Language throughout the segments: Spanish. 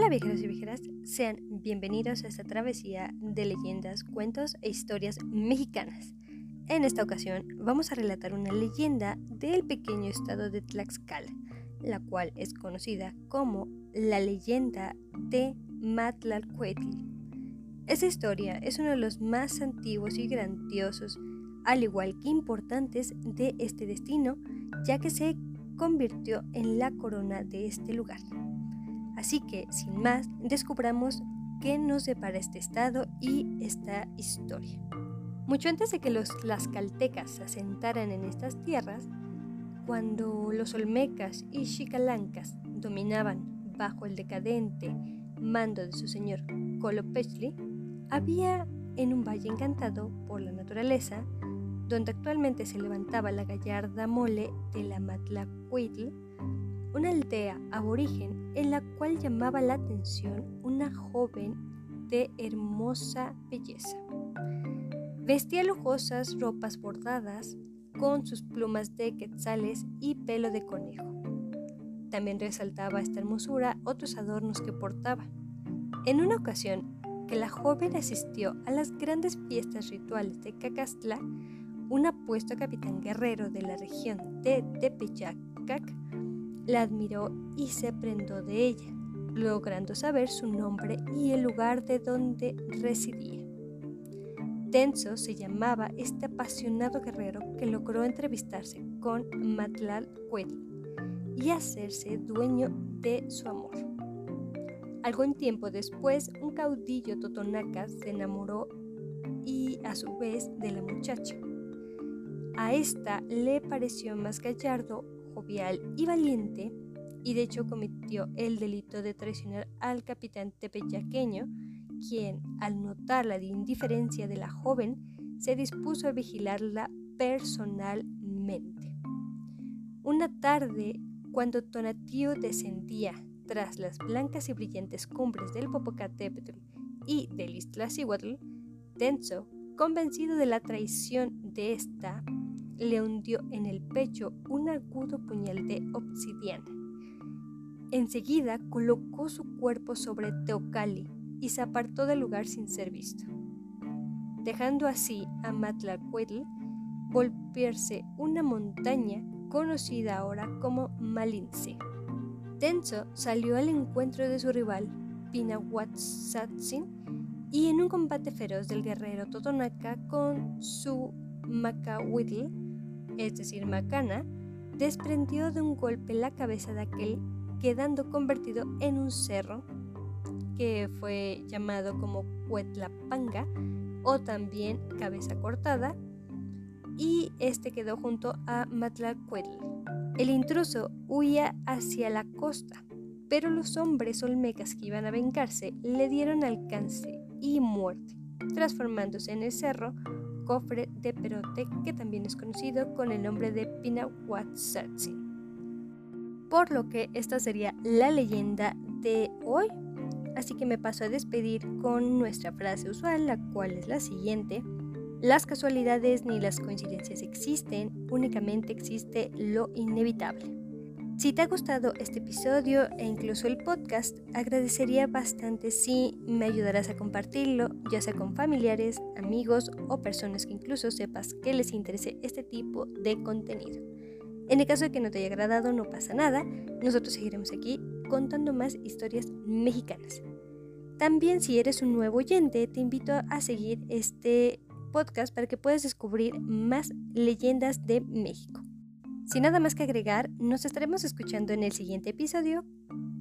Hola viajeros y viajeras, sean bienvenidos a esta travesía de leyendas, cuentos e historias mexicanas. En esta ocasión vamos a relatar una leyenda del pequeño estado de Tlaxcala, la cual es conocida como la leyenda de Matlalcuetl. Esta historia es uno de los más antiguos y grandiosos, al igual que importantes de este destino, ya que se convirtió en la corona de este lugar. Así que, sin más, descubramos qué nos depara este estado y esta historia. Mucho antes de que los tlaxcaltecas se asentaran en estas tierras, cuando los olmecas y xicalancas dominaban bajo el decadente mando de su señor Colopechli, había en un valle encantado por la naturaleza, donde actualmente se levantaba la gallarda mole de la Matlacuitl, una aldea aborigen en la cual llamaba la atención una joven de hermosa belleza. Vestía lujosas ropas bordadas con sus plumas de quetzales y pelo de conejo. También resaltaba esta hermosura otros adornos que portaba. En una ocasión que la joven asistió a las grandes fiestas rituales de Cacastla, un apuesto capitán guerrero de la región de Tepeyacac la admiró y se prendó de ella, logrando saber su nombre y el lugar de donde residía. Tenso se llamaba este apasionado guerrero que logró entrevistarse con Matlalcuetl y hacerse dueño de su amor. Algún tiempo después, un caudillo totonaca se enamoró y a su vez de la muchacha. A esta le pareció más gallardo jovial y valiente, y de hecho cometió el delito de traicionar al capitán tepeyaqueño, quien, al notar la indiferencia de la joven, se dispuso a vigilarla personalmente. Una tarde, cuando Tonatío descendía tras las blancas y brillantes cumbres del Popocatépetl y del Iztaccíhuatl, Tenso, convencido de la traición de esta, le hundió en el pecho un agudo puñal de obsidiana. Enseguida colocó su cuerpo sobre Teocali y se apartó del lugar sin ser visto, dejando así a Matlacuetl golpearse una montaña conocida ahora como Malince. Tenso salió al encuentro de su rival, Pinahuatzin, y en un combate feroz del guerrero Totonaca con su Macahuitl es decir, Macana, desprendió de un golpe la cabeza de aquel, quedando convertido en un cerro que fue llamado como Cuetlapanga o también cabeza cortada, y este quedó junto a Matlacuetl. El intruso huía hacia la costa, pero los hombres olmecas que iban a vengarse le dieron alcance y muerte, transformándose en el cerro cofre de Perote que también es conocido con el nombre de Pinahuatzin. Por lo que esta sería la leyenda de hoy. Así que me paso a despedir con nuestra frase usual, la cual es la siguiente. Las casualidades ni las coincidencias existen, únicamente existe lo inevitable. Si te ha gustado este episodio e incluso el podcast, agradecería bastante si me ayudaras a compartirlo, ya sea con familiares, amigos o personas que incluso sepas que les interese este tipo de contenido. En el caso de que no te haya agradado, no pasa nada, nosotros seguiremos aquí contando más historias mexicanas. También si eres un nuevo oyente, te invito a seguir este podcast para que puedas descubrir más leyendas de México. Sin nada más que agregar, nos estaremos escuchando en el siguiente episodio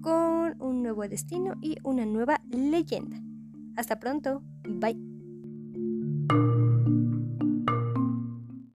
con un nuevo destino y una nueva leyenda. Hasta pronto, bye.